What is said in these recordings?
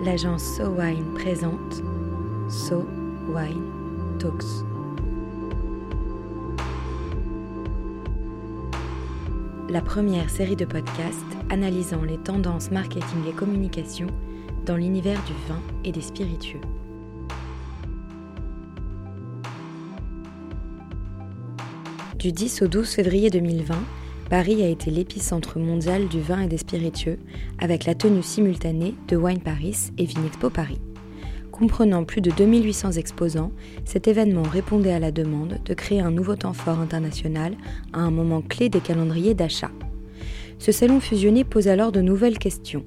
l'agence So Wine présente So Wine Talks. La première série de podcasts analysant les tendances marketing et communication dans l'univers du vin et des spiritueux. Du 10 au 12 février 2020, Paris a été l'épicentre mondial du vin et des spiritueux, avec la tenue simultanée de Wine Paris et Vinexpo Paris. Comprenant plus de 2800 exposants, cet événement répondait à la demande de créer un nouveau temps fort international à un moment clé des calendriers d'achat. Ce salon fusionné pose alors de nouvelles questions.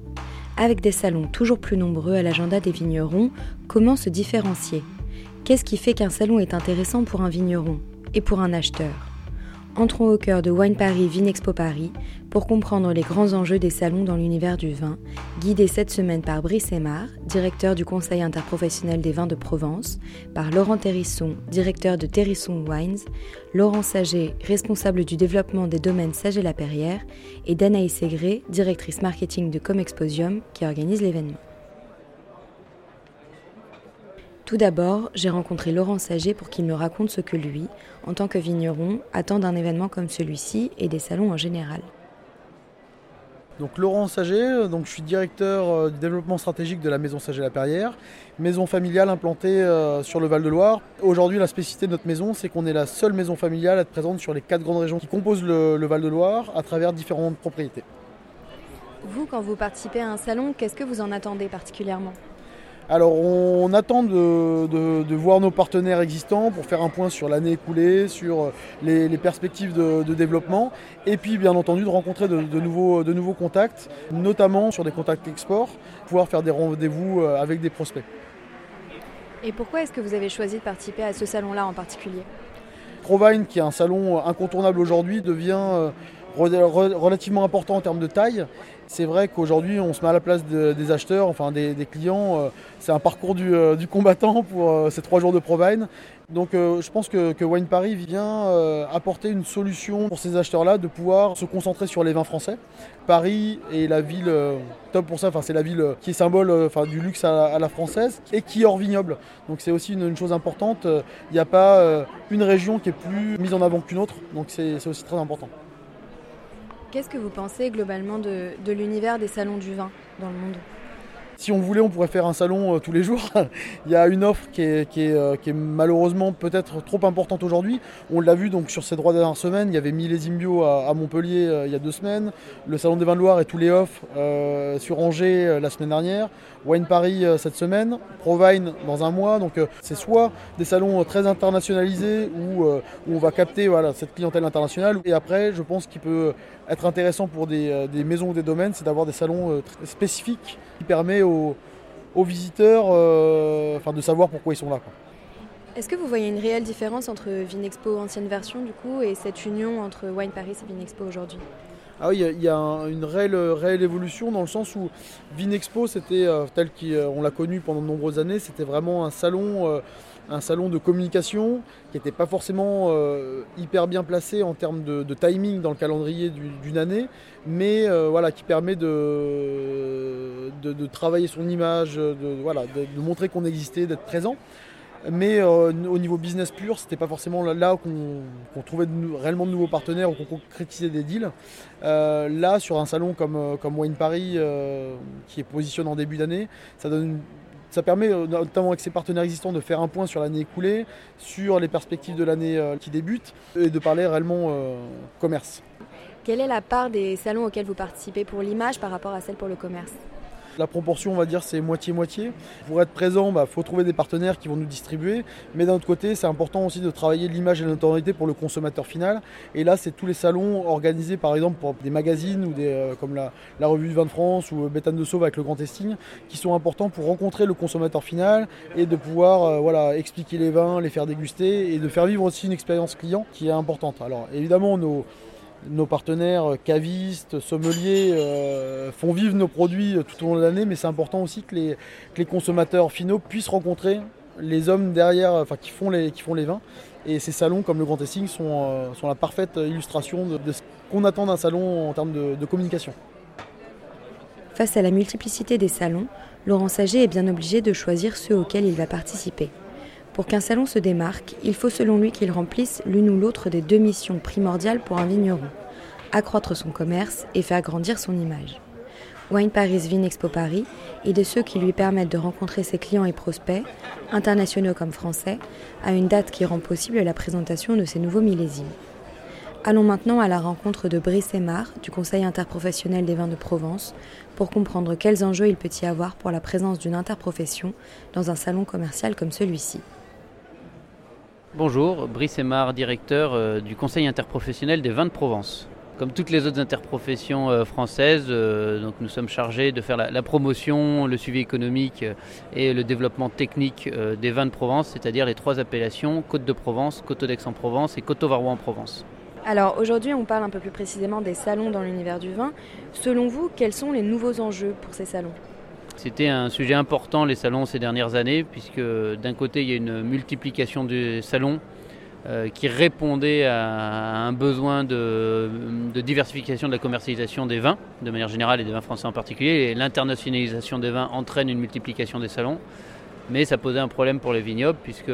Avec des salons toujours plus nombreux à l'agenda des vignerons, comment se différencier? Qu'est-ce qui fait qu'un salon est intéressant pour un vigneron et pour un acheteur? Entrons au cœur de Wine Paris Vinexpo Paris pour comprendre les grands enjeux des salons dans l'univers du vin, guidé cette semaine par Brice Aymar, directeur du Conseil interprofessionnel des vins de Provence, par Laurent Terrisson, directeur de Terrisson Wines, Laurent Saget, responsable du développement des domaines Saget-Lapierre, et Danaïs Ségré, directrice marketing de Comexposium, qui organise l'événement. Tout d'abord, j'ai rencontré Laurent Saget pour qu'il me raconte ce que lui, en tant que vigneron, attend d'un événement comme celui-ci et des salons en général. Donc Laurent Saget, donc je suis directeur du développement stratégique de la maison Saget-Lapierre, maison familiale implantée sur le Val-de-Loire. Aujourd'hui, la spécificité de notre maison, c'est qu'on est la seule maison familiale à être présente sur les quatre grandes régions qui composent le, le Val-de-Loire à travers différentes propriétés. Vous, quand vous participez à un salon, qu'est-ce que vous en attendez particulièrement? Alors on attend de, de, de, voir nos partenaires existants pour faire un point sur l'année écoulée, sur les, les perspectives de, de, développement et puis bien entendu de rencontrer de, nouveaux, de nouveaux contacts, notamment sur des contacts export, pouvoir faire des rendez-vous avec des prospects. Et pourquoi est-ce que vous avez choisi de participer à ce salon-là en particulier? Provine, qui est un salon incontournable aujourd'hui, devient relativement important en termes de taille. C'est vrai qu'aujourd'hui, on se met à la place de, des acheteurs, enfin des, clients. c'est un parcours du, du combattant pour ces trois jours de Provine. Donc je pense que, Wine Paris vient apporter une solution pour ces acheteurs-là de pouvoir se concentrer sur les vins français. Paris est la ville top pour ça, c'est la ville qui est symbole du luxe à, la française et qui est hors vignoble. Donc c'est aussi une, chose importante. Il n'y a pas une région qui est plus mise en avant qu'une autre, donc c'est aussi très important. Qu'est-ce que vous pensez globalement de, l'univers des salons du vin dans le monde? Si on voulait, on pourrait faire un salon euh, tous les jours. il y a une offre euh, qui est malheureusement peut-être trop importante aujourd'hui. On l'a vu donc sur ces trois dernières semaines. Il y avait Millésime Bio à, à Montpellier euh, il y a deux semaines. Le Salon des Vins de Loire et tous les offres sur Angers la semaine dernière. Wine Paris cette semaine. Provine dans un mois. Donc c'est soit des salons très internationalisés où, on va capter voilà, cette clientèle internationale. Et après, je pense qu'il peut être intéressant pour des, des maisons ou des domaines, c'est d'avoir des salons spécifiques qui permet aux, aux visiteurs euh, enfin, de savoir pourquoi ils sont là. Est-ce que vous voyez une réelle différence entre Vinexpo ancienne version du coup et cette union entre Wine Paris et Vinexpo aujourd'hui? Ah oui, il y, a un, une réelle, réelle, évolution dans le sens où Vinexpo, c'était euh, tel qu'on l'a connu pendant de nombreuses années, c'était vraiment un salon, euh, un salon de communication qui n'était pas forcément euh, hyper bien placé en termes de, timing dans le calendrier d'une année, mais euh, voilà, qui permet de, travailler son image, de, voilà, de montrer qu'on existait, d'être présent mais euh, au niveau business pur, c'était pas forcément là qu'on qu trouvait réellement de nouveaux partenaires ou qu'on concrétisait des deals. Là, sur un salon comme, comme Wine Paris, qui est positionné en début d'année, ça donne ça permet notamment avec ses partenaires existants de faire un point sur l'année écoulée, sur les perspectives de l'année qui débute et de parler réellement euh, commerce. Quelle est la part des salons auxquels vous participez pour l'image par rapport à celle pour le commerce? La proportion, on va dire, c'est moitié-moitié. Pour être présent, il bah, faut trouver des partenaires qui vont nous distribuer. Mais d'un autre côté, c'est important aussi de travailler l'image et l'autorité pour le consommateur final. Et là, c'est tous les salons organisés, par exemple, pour des magazines ou des, euh, comme la, la, revue du vin de France ou Béthane de Sauve avec le Grand Testing, qui sont importants pour rencontrer le consommateur final et de pouvoir euh, expliquer les vins, les faire déguster et de faire vivre aussi une expérience client qui est importante. Alors, évidemment, nos nos partenaires cavistes, sommeliers euh, font vivre nos produits tout au long de l'année, mais c'est important aussi que les, consommateurs finaux puissent rencontrer les hommes derrière, enfin qui font les, vins. Et ces salons comme le Grand Testing sont, euh, la parfaite illustration de, ce qu'on attend d'un salon en termes de, de communication. Face à la multiplicité des salons, Laurent Saget est bien obligé de choisir ceux auxquels il va participer. Pour qu'un salon se démarque, il faut selon lui qu'il remplisse l'une ou l'autre des deux missions primordiales pour un vigneron accroître son commerce et faire grandir son image. Wine Paris Vine Expo Paris est de ceux qui lui permettent de rencontrer ses clients et prospects, internationaux comme français, à une date qui rend possible la présentation de ses nouveaux millésimes. Allons maintenant à la rencontre de Brice Aymar, du Conseil interprofessionnel des vins de Provence, pour comprendre quels enjeux il peut y avoir pour la présence d'une interprofession dans un salon commercial comme celui-ci. Bonjour, Brice Aymar, directeur euh, du Conseil interprofessionnel des vins de Provence. Comme toutes les autres interprofessions euh, françaises, euh, donc nous sommes chargés de faire la, promotion, le suivi économique et le développement technique des vins de Provence, c'est-à-dire les trois appellations Côte de Provence, Côte d'Aix-en-Provence et Côte Varois en Provence. Alors aujourd'hui, on parle un peu plus précisément des salons dans l'univers du vin. Selon vous, quels sont les nouveaux enjeux pour ces salons? C'était un sujet important les salons ces dernières années, puisque d'un côté il y a une multiplication des salons euh, qui répondait à un besoin de, diversification de la commercialisation des vins, de manière générale et des vins français en particulier. L'internationalisation des vins entraîne une multiplication des salons, mais ça posait un problème pour les vignobles, puisque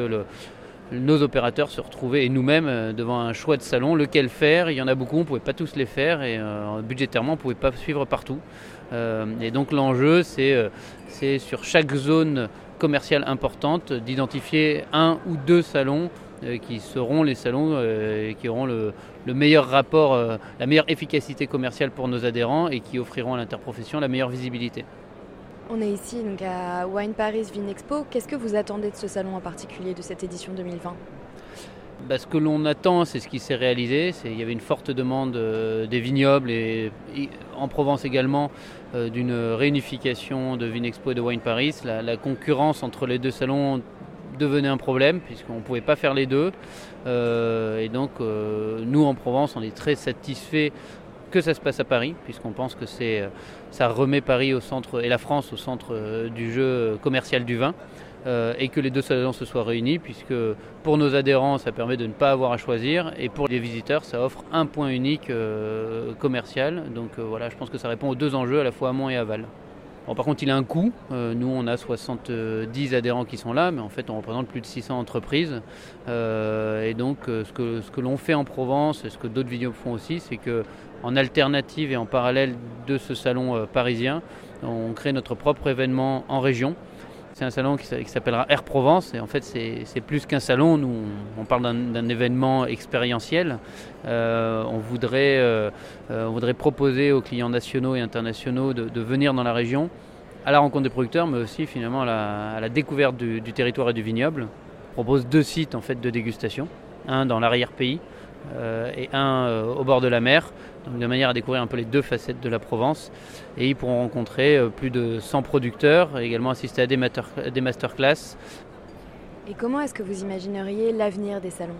nos opérateurs se retrouvaient, et nous-mêmes, euh, devant un choix de salon, lequel faire? Il y en a beaucoup, on ne pouvait pas tous les faire, et euh, budgétairement, on ne pouvait pas suivre partout. Euh, et donc l'enjeu, c'est sur chaque zone commerciale importante d'identifier un ou deux salons qui seront les salons qui auront le, le meilleur rapport, la meilleure efficacité commerciale pour nos adhérents et qui offriront à l'interprofession la meilleure visibilité. On est ici donc à Wine Paris Vinexpo. Qu'est-ce que vous attendez de ce salon en particulier, de cette édition 2020 bah, ce que l'on attend, c'est ce qui s'est réalisé. Il y avait une forte demande euh, des vignobles et, en Provence également euh, d'une réunification de Vinexpo et de Wine Paris. La, concurrence entre les deux salons devenait un problème puisqu'on ne pouvait pas faire les deux. Euh, et donc nous en Provence, on est très satisfaits que ça se passe à Paris, puisqu'on pense que euh, ça remet Paris au centre et la France au centre euh, du jeu commercial du vin. Euh, et que les deux salons se soient réunis, puisque pour nos adhérents, ça permet de ne pas avoir à choisir, et pour les visiteurs, ça offre un point unique commercial. Donc voilà, je pense que ça répond aux deux enjeux, à la fois amont et aval par contre, il a un coût. Euh, nous, on a 70 adhérents qui sont là, mais en fait, on représente plus de 600 entreprises. Euh, et donc, euh, ce que, l'on fait en Provence, et ce que d'autres vidéos font aussi, c'est que en alternative et en parallèle de ce salon parisien, on crée notre propre événement en région. C'est un salon qui, s'appellera Air Provence et en fait c'est plus qu'un salon, nous on, parle d'un événement expérientiel. on, voudrait, on voudrait proposer aux clients nationaux et internationaux de, venir dans la région à la rencontre des producteurs mais aussi finalement à la, découverte du, territoire et du vignoble. On propose deux sites en fait de dégustation, un dans l'arrière-pays euh, et un euh, au bord de la mer, donc de manière à découvrir un peu les deux facettes de la Provence. Et ils pourront rencontrer euh, plus de 100 producteurs, et également assister à des, des masterclass. Et comment est-ce que vous imagineriez l'avenir des salons?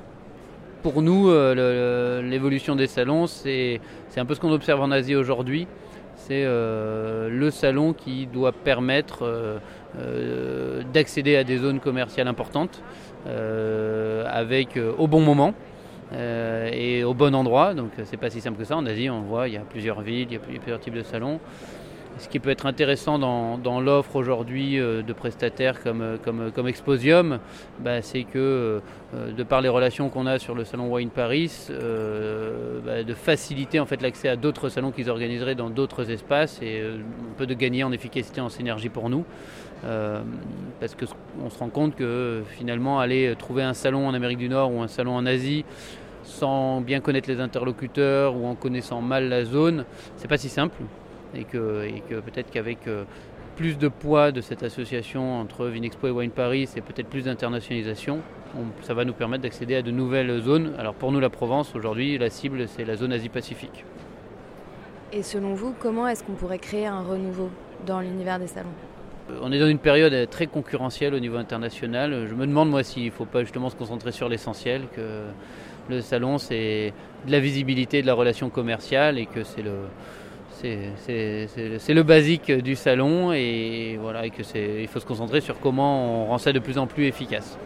Pour nous, l'évolution des salons, c'est un peu ce qu'on observe en Asie aujourd'hui. C'est le salon qui doit permettre d'accéder à des zones commerciales importantes avec au bon moment. Euh, et au bon endroit. Donc c'est pas si simple que ça. En Asie, on voit, il y a plusieurs villes, il y a plusieurs types de salons. Ce qui peut être intéressant dans, l'offre aujourd'hui euh, de prestataires comme, comme, comme Exposium, bah, c'est que euh, de par les relations qu'on a sur le salon Wine Paris, bah, de faciliter en fait l'accès à d'autres salons qu'ils organiseraient dans d'autres espaces et un peu de gagner en efficacité, en synergie pour nous. Parce qu'on se rend compte que finalement aller trouver un salon en Amérique du Nord ou un salon en Asie sans bien connaître les interlocuteurs ou en connaissant mal la zone, c'est pas si simple. Et que, peut-être qu'avec euh, plus de poids de cette association entre Vinexpo et Wine Paris et peut-être plus d'internationalisation, ça va nous permettre d'accéder à de nouvelles zones. Alors pour nous, la Provence, aujourd'hui, la cible, c'est la zone Asie-Pacifique. Et selon vous, comment est-ce qu'on pourrait créer un renouveau dans l'univers des salons? euh, on est dans une période très concurrentielle au niveau international. Je me demande moi s'il ne faut pas justement se concentrer sur l'essentiel, que le salon, c'est de la visibilité de la relation commerciale et que c'est le, c'est, le basique du salon et voilà et il faut se concentrer sur comment on rend ça de plus en plus efficace.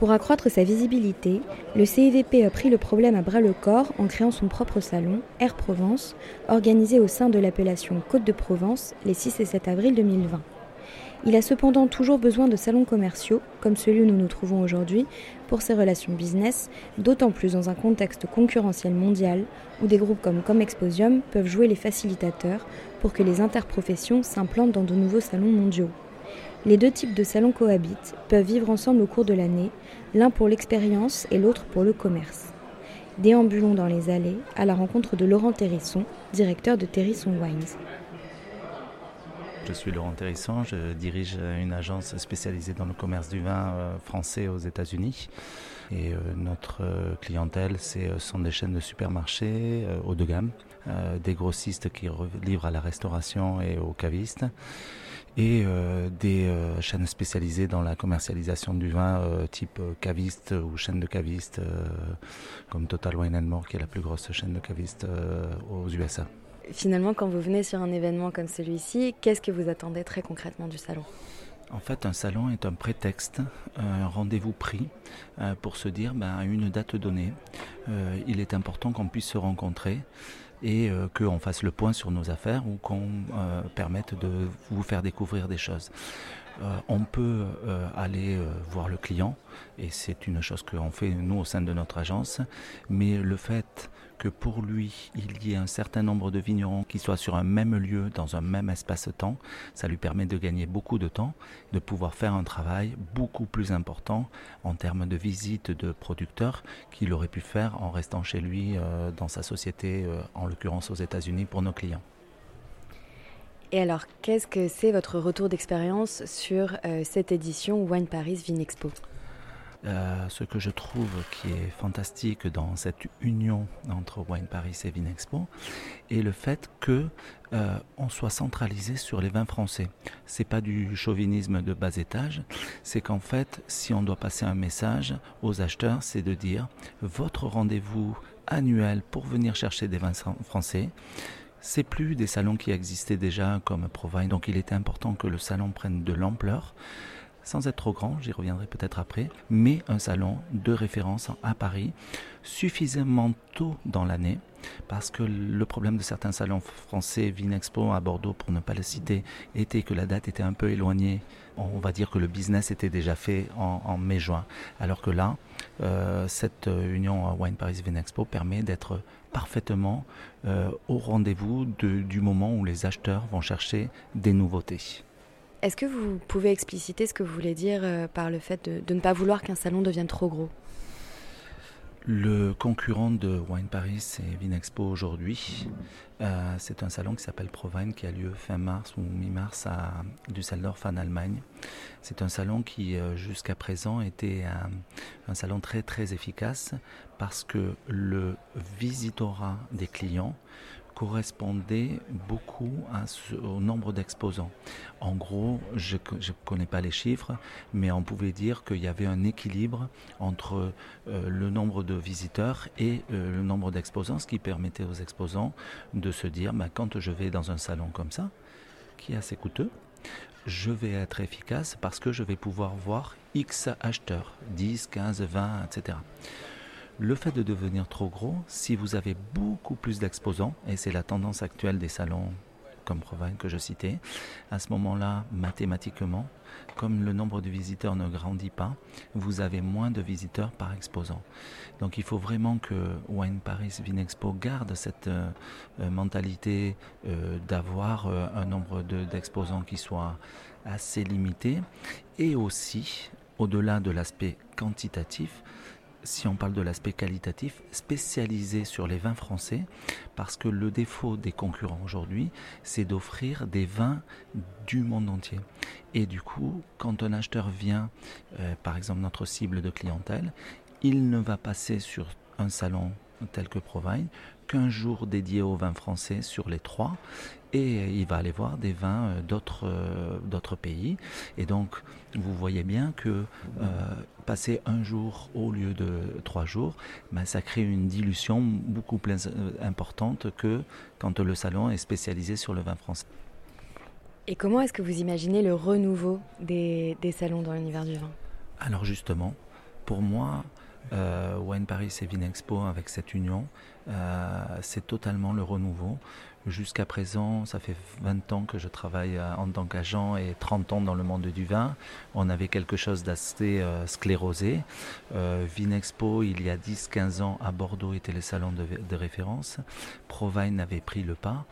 Pour accroître sa visibilité, le CIVP a pris le problème à bras le corps en créant son propre salon, Air Provence, organisé au sein de l'appellation Côte de Provence les 6 et 7 avril 2020. Il a cependant toujours besoin de salons commerciaux, comme celui où nous nous trouvons aujourd'hui, pour ses relations business, d'autant plus dans un contexte concurrentiel mondial où des groupes comme Comexposium peuvent jouer les facilitateurs pour que les interprofessions s'implantent dans de nouveaux salons mondiaux. Les deux types de salons cohabitent, peuvent vivre ensemble au cours de l'année, l'un pour l'expérience et l'autre pour le commerce. Déambulons dans les allées à la rencontre de Laurent Terrisson, directeur de Terrisson Wines. Je suis Laurent Terrisson, je dirige une agence spécialisée dans le commerce du vin euh, français aux États-Unis. Et euh, notre euh, clientèle, ce sont des chaînes de supermarchés haut de gamme, des grossistes qui livrent à la restauration et aux cavistes, et des chaînes spécialisées dans la commercialisation du vin type caviste ou chaîne de cavistes comme Total Wine More qui est la plus grosse chaîne de cavistes aux USA. Finalement, quand vous venez sur un événement comme celui-ci, qu'est-ce que vous attendez très concrètement du salon? En fait, un salon est un prétexte, un rendez-vous pris euh, pour se dire, ben, à une date donnée, euh, il est important qu'on puisse se rencontrer et euh, qu'on fasse le point sur nos affaires ou qu'on permette de vous faire découvrir des choses. On peut aller voir le client et c'est une chose qu'on fait nous au sein de notre agence, mais le fait que pour lui, il y ait un certain nombre de vignerons qui soient sur un même lieu, dans un même espace-temps, ça lui permet de gagner beaucoup de temps, de pouvoir faire un travail beaucoup plus important en termes de visite de producteurs qu'il aurait pu faire en restant chez lui euh, dans sa société, euh, en l'occurrence aux États-Unis, pour nos clients. Et alors, qu'est-ce que c'est votre retour d'expérience sur euh, cette édition Wine Paris Vinexpo euh, ce que je trouve qui est fantastique dans cette union entre Wine Paris et Vinexpo est le fait que euh, on soit centralisé sur les vins français. C'est pas du chauvinisme de bas étage, c'est qu'en fait, si on doit passer un message aux acheteurs, c'est de dire votre rendez-vous annuel pour venir chercher des vins français. C'est plus des salons qui existaient déjà comme Provine, donc il était important que le salon prenne de l'ampleur sans être trop grand, j'y reviendrai peut-être après, mais un salon de référence à Paris, suffisamment tôt dans l'année, parce que le problème de certains salons français, Vinexpo à Bordeaux pour ne pas le citer, était que la date était un peu éloignée. On va dire que le business était déjà fait en, mai-juin, alors que là, euh, cette union Wine Paris Vinexpo permet d'être parfaitement euh, au rendez-vous du moment où les acheteurs vont chercher des nouveautés. Est-ce que vous pouvez expliciter ce que vous voulez dire euh, par le fait de, ne pas vouloir qu'un salon devienne trop gros? Le concurrent de Wine Paris et Vinexpo aujourd'hui, euh, c'est un salon qui s'appelle Provine qui a lieu fin mars ou mi-mars à Düsseldorf en Allemagne. C'est un salon qui euh, jusqu'à présent était un, salon très très efficace parce que le visitorat des clients correspondait beaucoup au nombre d'exposants. En gros, je ne connais pas les chiffres, mais on pouvait dire qu'il y avait un équilibre entre euh, le nombre de visiteurs et euh, le nombre d'exposants, ce qui permettait aux exposants de se dire, bah, quand je vais dans un salon comme ça, qui est assez coûteux, je vais être efficace parce que je vais pouvoir voir X acheteurs, 10, 15, 20, etc. Le fait de devenir trop gros, si vous avez beaucoup plus d'exposants, et c'est la tendance actuelle des salons comme Provine que je citais, à ce moment-là, mathématiquement, comme le nombre de visiteurs ne grandit pas, vous avez moins de visiteurs par exposant. Donc il faut vraiment que Wine Paris Vinexpo garde cette euh, euh, mentalité euh, d'avoir un nombre d'exposants qui soit assez limité et aussi, au-delà de l'aspect quantitatif, si on parle de l'aspect qualitatif, spécialisé sur les vins français, parce que le défaut des concurrents aujourd'hui, c'est d'offrir des vins du monde entier. Et du coup, quand un acheteur vient, euh, par exemple notre cible de clientèle, il ne va passer sur un salon tel que Provine qu'un jour dédié aux vins français sur les trois et il va aller voir des vins euh, d'autres euh, d'autres pays et donc vous voyez bien que euh, passer un jour au lieu de trois jours ben, ça crée une dilution beaucoup plus importante que quand le salon est spécialisé sur le vin français. Et comment est-ce que vous imaginez le renouveau des, des salons dans l'univers du vin? Alors justement, Pour moi, Wine Paris et Vinexpo avec cette union, c'est totalement le renouveau. Jusqu'à présent, ça fait 20 ans que je travaille euh, en tant qu'agent et 30 ans dans le monde du vin. On avait quelque chose d'assez euh, sclérosé. Euh, Vinexpo, il y a 10-15 ans, à Bordeaux, était le salon de, de référence. Provine avait pris le pas.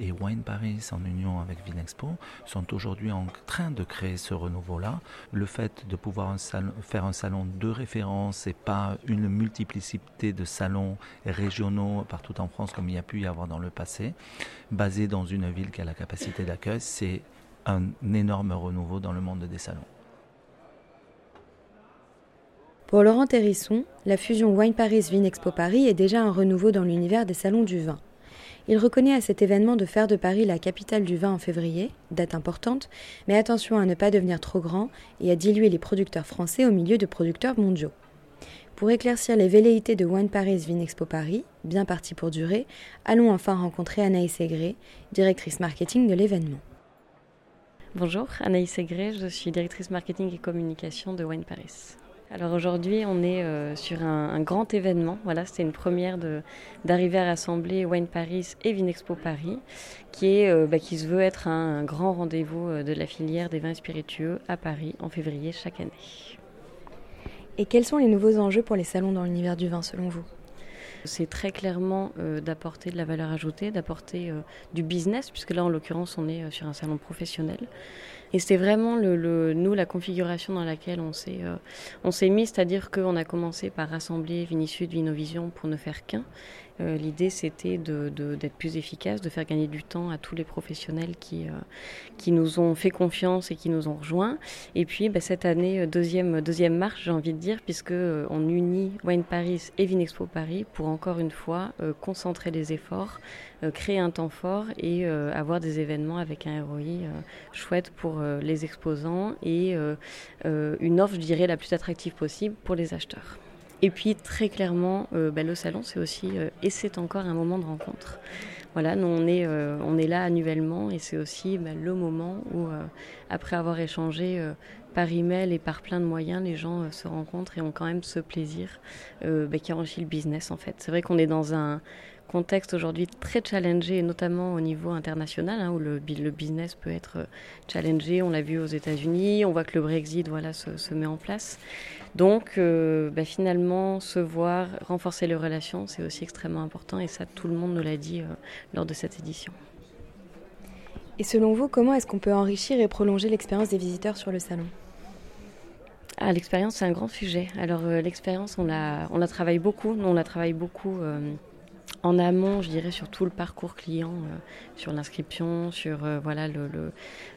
Et Wine Paris, en union avec Vinexpo, sont aujourd'hui en train de créer ce renouveau-là. Le fait de pouvoir faire un salon de référence et pas une multiplicité de salons régionaux partout en France comme il y a pu y avoir dans le passé, basé dans une ville qui a la capacité d'accueil, c'est un énorme renouveau dans le monde des salons. Pour Laurent Terrisson, la fusion Wine Paris-Vinexpo Paris est déjà un renouveau dans l'univers des salons du vin. Il reconnaît à cet événement de faire de Paris la capitale du vin en février, date importante, mais attention à ne pas devenir trop grand et à diluer les producteurs français au milieu de producteurs mondiaux. Pour éclaircir les velléités de Wine Paris Vinexpo Paris, bien parti pour durer, allons enfin rencontrer Anaïs Aigré, directrice marketing de l'événement. Bonjour, Anaïs Aigré, je suis directrice marketing et communication de Wine Paris. Alors aujourd'hui, on est euh, sur un, grand événement. Voilà, c'était une première d'arriver à rassembler Wine Paris et Vinexpo Paris, qui, est, euh, bah, qui se veut être un, grand rendez-vous euh, de la filière des vins spiritueux à Paris en février chaque année. Et quels sont les nouveaux enjeux pour les salons dans l'univers du vin selon vous? C'est très clairement d'apporter de la valeur ajoutée, d'apporter du business, puisque là en l'occurrence on est sur un salon professionnel. Et c'était vraiment le, nous la configuration dans laquelle on s'est euh, on mis, c'est-à-dire qu'on a commencé par rassembler Vinisud, Vinovision pour ne faire qu'un. Euh, l'idée c'était d'être de, plus efficace, de faire gagner du temps à tous les professionnels qui, euh, qui nous ont fait confiance et qui nous ont rejoints. Et puis bah, cette année, deuxième, deuxième marche, j'ai envie de dire, puisque on unit Wine Paris et Vinexpo Paris pour encore une fois concentrer les efforts, créer un temps fort et avoir des événements avec un ROI chouette pour euh, les exposants et euh, euh, une offre, je dirais, la plus attractive possible pour les acheteurs. Et puis très clairement, bah, le salon, c'est aussi et c'est encore un moment de rencontre. Voilà, nous on est, on est là annuellement et c'est aussi bah, le moment où, après avoir échangé par email et par plein de moyens, les gens se rencontrent et ont quand même ce plaisir bah, qui enrichit le business en fait. C'est vrai qu'on est dans un contexte aujourd'hui très challengé, notamment au niveau international, hein, où le, le, business peut être euh, challengé. On l'a vu aux États-Unis, on voit que le Brexit voilà, se, met en place. Donc, euh, bah, finalement, se voir, renforcer les relations, c'est aussi extrêmement important, et ça, tout le monde nous l'a dit euh, lors de cette édition. Et selon vous, comment est-ce qu'on peut enrichir et prolonger l'expérience des visiteurs sur le salon? Ah, l'expérience, c'est un grand sujet. Alors, l'expérience, on la, on la travaille beaucoup. Nous, on la travaille beaucoup en amont, je dirais, sur tout le parcours client, euh, sur l'inscription, sur euh, voilà euh,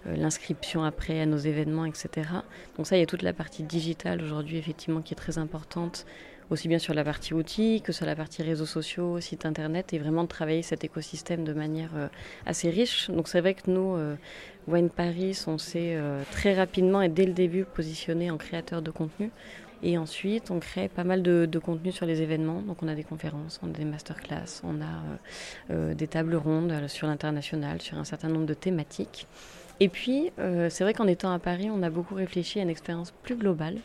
l'inscription après à nos événements, etc. Donc ça, il y a toute la partie digitale aujourd'hui, effectivement, qui est très importante, aussi bien sur la partie outils que sur la partie réseaux sociaux, site internet, et vraiment de travailler cet écosystème de manière assez riche. Donc c'est vrai que nous, Wine Paris, on s'est très rapidement et dès le début positionné en créateur de contenu. Et ensuite, on crée pas mal de, contenu sur les événements. Donc, on a des conférences, on a des masterclass, on a euh, euh, des tables rondes euh, sur l'international, sur un certain nombre de thématiques. Et puis, c'est vrai qu'en étant à Paris, on a beaucoup réfléchi à une expérience plus globale.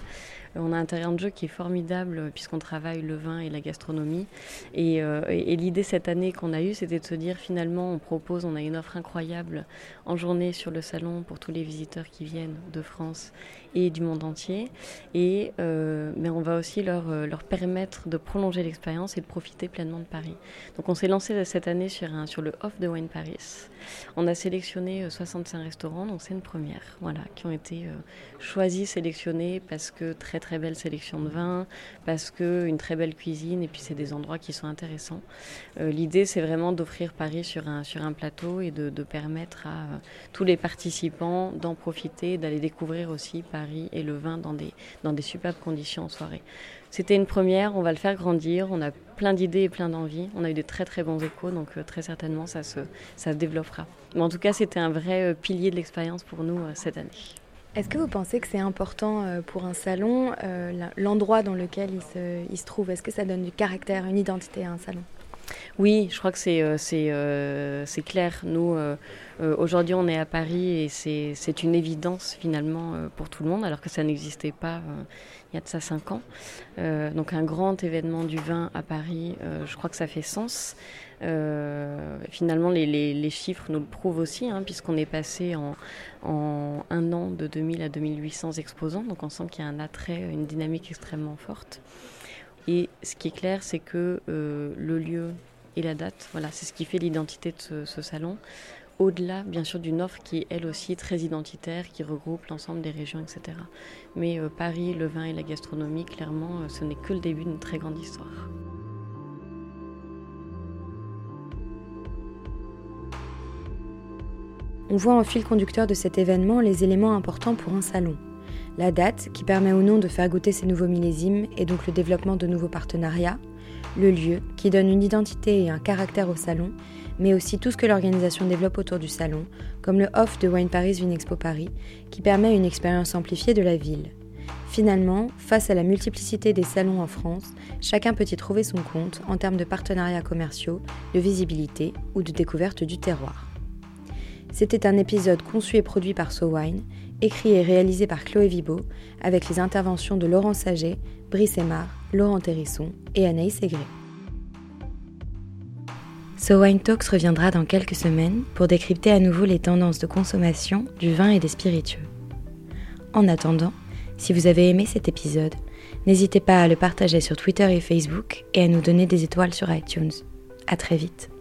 On a un terrain de jeu qui est formidable puisqu'on travaille le vin et la gastronomie. Et, l'idée cette année qu'on a eue, c'était de se dire finalement, on propose, on a une offre incroyable en journée sur le salon pour tous les visiteurs qui viennent de France et du monde entier. Et, euh, mais on va aussi leur, leur permettre de prolonger l'expérience et de profiter pleinement de Paris. Donc on s'est lancé cette année sur, un, sur le Off de Wine Paris. On a sélectionné 65 restaurants, donc c'est une première, voilà, qui ont été choisis, sélectionnés parce que très très belle sélection de vins, parce que une très belle cuisine, et puis c'est des endroits qui sont intéressants. Euh, l'idée, c'est vraiment d'offrir Paris sur un, sur un plateau et de, permettre à euh, tous les participants d'en profiter, d'aller découvrir aussi Paris et le vin dans des, dans des superbes conditions en soirée. C'était une première, on va le faire grandir, on a plein d'idées et plein d'envies, on a eu de très très bons échos, donc euh, très certainement ça se, ça se développera. Mais en tout cas, c'était un vrai pilier de l'expérience pour nous cette année. Est-ce que vous pensez que c'est important euh, pour un salon, euh, l'endroit dans lequel il se, trouve? Est-ce que ça donne du caractère, une identité à un salon? Oui, je crois que c'est c'est clair. Nous, aujourd'hui, on est à Paris et c'est une évidence finalement pour tout le monde, alors que ça n'existait pas il y a de ça cinq ans. donc un grand événement du vin à Paris, je crois que ça fait sens. Euh, finalement, les, chiffres nous le prouvent aussi, hein, puisqu'on est passé en, un an de 2000 à 2800 exposants. Donc on sent qu'il y a un attrait, une dynamique extrêmement forte. Et ce qui est clair, c'est que euh, le lieu et la date, voilà, c'est ce qui fait l'identité de ce, salon. Au-delà, bien sûr, d'une offre qui est elle aussi très identitaire, qui regroupe l'ensemble des régions, etc. Mais euh, Paris, le vin et la gastronomie, clairement, ce n'est que le début d'une très grande histoire. On voit en fil conducteur de cet événement les éléments importants pour un salon. La date, qui permet ou non de faire goûter ces nouveaux millésimes et donc le développement de nouveaux partenariats. Le lieu, qui donne une identité et un caractère au salon, mais aussi tout ce que l'organisation développe autour du salon, comme le off de Wine Paris Vinexpo Paris, qui permet une expérience amplifiée de la ville. Finalement, face à la multiplicité des salons en France, chacun peut y trouver son compte en termes de partenariats commerciaux, de visibilité ou de découverte du terroir. C'était un épisode conçu et produit par SoWine, écrit et réalisé par Chloé Vibo, avec les interventions de Laurent Saget, Brice Aymar, Laurent Terrisson et Anaïs Aigret. SoWine Talks reviendra dans quelques semaines pour décrypter à nouveau les tendances de consommation du vin et des spiritueux. En attendant, si vous avez aimé cet épisode, n'hésitez pas à le partager sur Twitter et Facebook et à nous donner des étoiles sur iTunes. À très vite.